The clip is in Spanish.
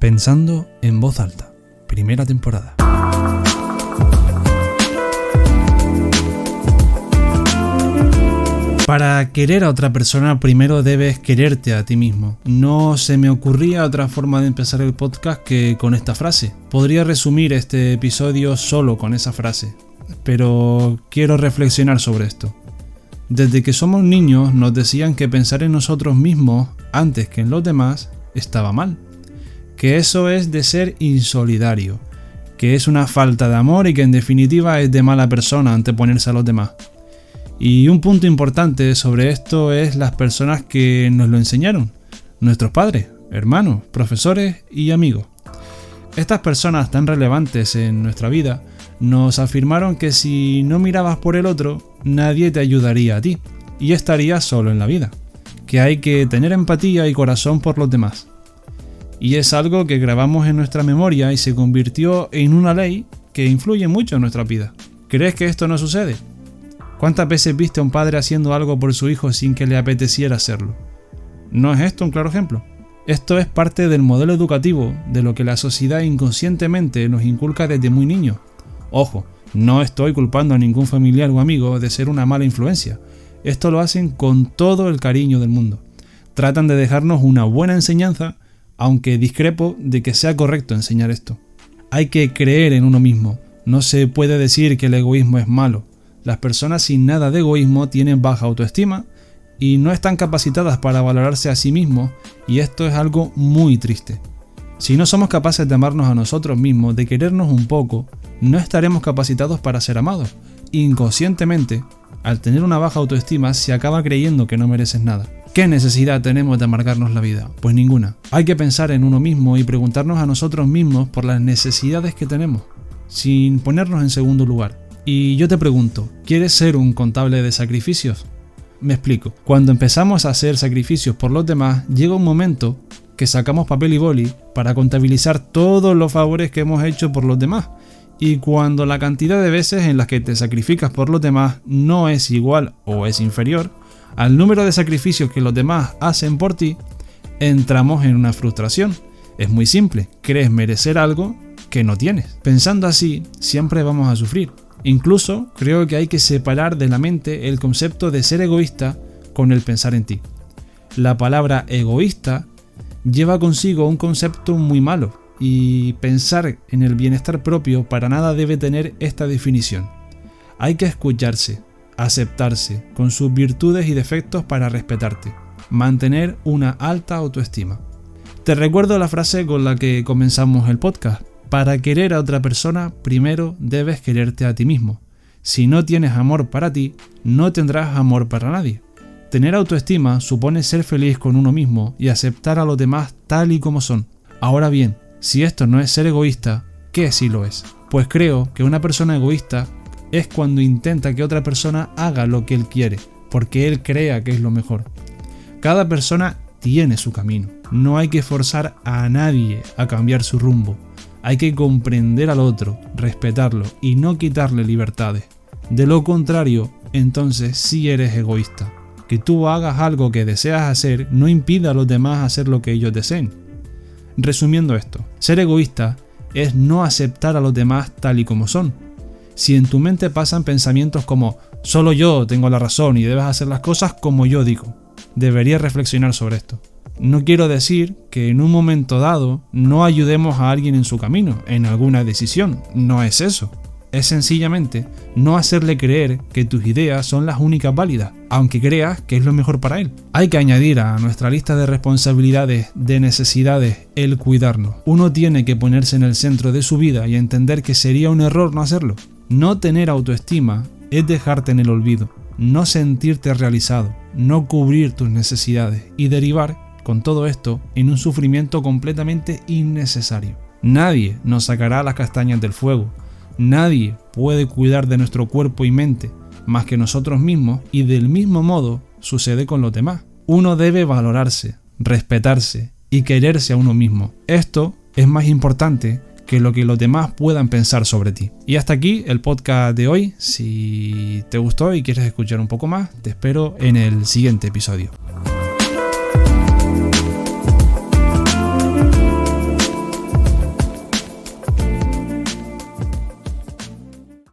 Pensando en voz alta, primera temporada. Para querer a otra persona primero debes quererte a ti mismo. No se me ocurría otra forma de empezar el podcast que con esta frase. Podría resumir este episodio solo con esa frase, pero quiero reflexionar sobre esto. Desde que somos niños nos decían que pensar en nosotros mismos antes que en los demás estaba mal, que eso es de ser insolidario, que es una falta de amor y que en definitiva es de mala persona anteponerse a los demás. Y un punto importante sobre esto es las personas que nos lo enseñaron, nuestros padres, hermanos, profesores y amigos. Estas personas tan relevantes en nuestra vida nos afirmaron que si no mirabas por el otro, nadie te ayudaría a ti y estarías solo en la vida, que hay que tener empatía y corazón por los demás. Y es algo que grabamos en nuestra memoria y se convirtió en una ley que influye mucho en nuestra vida. ¿Crees que esto no sucede? ¿Cuántas veces viste a un padre haciendo algo por su hijo sin que le apeteciera hacerlo? ¿No es esto un claro ejemplo? Esto es parte del modelo educativo de lo que la sociedad inconscientemente nos inculca desde muy niños. Ojo, no estoy culpando a ningún familiar o amigo de ser una mala influencia. Esto lo hacen con todo el cariño del mundo. Tratan de dejarnos una buena enseñanza, aunque discrepo de que sea correcto enseñar esto. Hay que creer en uno mismo. No se puede decir que el egoísmo es malo. Las personas sin nada de egoísmo tienen baja autoestima y no están capacitadas para valorarse a sí mismos y esto es algo muy triste. Si no somos capaces de amarnos a nosotros mismos, de querernos un poco, no estaremos capacitados para ser amados. Inconscientemente, al tener una baja autoestima, se acaba creyendo que no mereces nada. ¿Qué necesidad tenemos de amargarnos la vida? Pues ninguna. Hay que pensar en uno mismo y preguntarnos a nosotros mismos por las necesidades que tenemos, sin ponernos en segundo lugar. Y yo te pregunto, ¿quieres ser un contable de sacrificios? Me explico. Cuando empezamos a hacer sacrificios por los demás, llega un momento que sacamos papel y boli para contabilizar todos los favores que hemos hecho por los demás. Y cuando la cantidad de veces en las que te sacrificas por los demás no es igual o es inferior al número de sacrificios que los demás hacen por ti, entramos en una frustración. Es muy simple, crees merecer algo que no tienes. Pensando así, siempre vamos a sufrir. Incluso creo que hay que separar de la mente el concepto de ser egoísta con el pensar en ti. La palabra egoísta lleva consigo un concepto muy malo y pensar en el bienestar propio para nada debe tener esta definición. Hay que escucharse, aceptarse, con sus virtudes y defectos para respetarte, mantener una alta autoestima. Te recuerdo la frase con la que comenzamos el podcast. Para querer a otra persona, primero debes quererte a ti mismo. Si no tienes amor para ti, no tendrás amor para nadie. Tener autoestima supone ser feliz con uno mismo y aceptar a los demás tal y como son. Ahora bien, si esto no es ser egoísta, ¿qué sí lo es? Pues creo que una persona egoísta es cuando intenta que otra persona haga lo que él quiere, porque él crea que es lo mejor. Cada persona tiene su camino. No hay que forzar a nadie a cambiar su rumbo. Hay que comprender al otro, respetarlo y no quitarle libertades. De lo contrario, entonces sí eres egoísta. Que tú hagas algo que deseas hacer no impide a los demás hacer lo que ellos deseen. Resumiendo esto, ser egoísta es no aceptar a los demás tal y como son. Si en tu mente pasan pensamientos como solo yo tengo la razón y debes hacer las cosas como yo digo, deberías reflexionar sobre esto. No quiero decir que en un momento dado no ayudemos a alguien en su camino, en alguna decisión, no es eso. Es sencillamente no hacerle creer que tus ideas son las únicas válidas, aunque creas que es lo mejor para él. Hay que añadir a nuestra lista de responsabilidades, de necesidades, el cuidarnos. Uno tiene que ponerse en el centro de su vida y entender que sería un error no hacerlo. No tener autoestima es dejarte en el olvido, no sentirte realizado, no cubrir tus necesidades y derivar con todo esto en un sufrimiento completamente innecesario. Nadie nos sacará las castañas del fuego, nadie puede cuidar de nuestro cuerpo y mente más que nosotros mismos y del mismo modo sucede con los demás. Uno debe valorarse, respetarse y quererse a uno mismo. Esto es más importante que lo que los demás puedan pensar sobre ti. Y hasta aquí el podcast de hoy. Si te gustó y quieres escuchar un poco más, te espero en el siguiente episodio.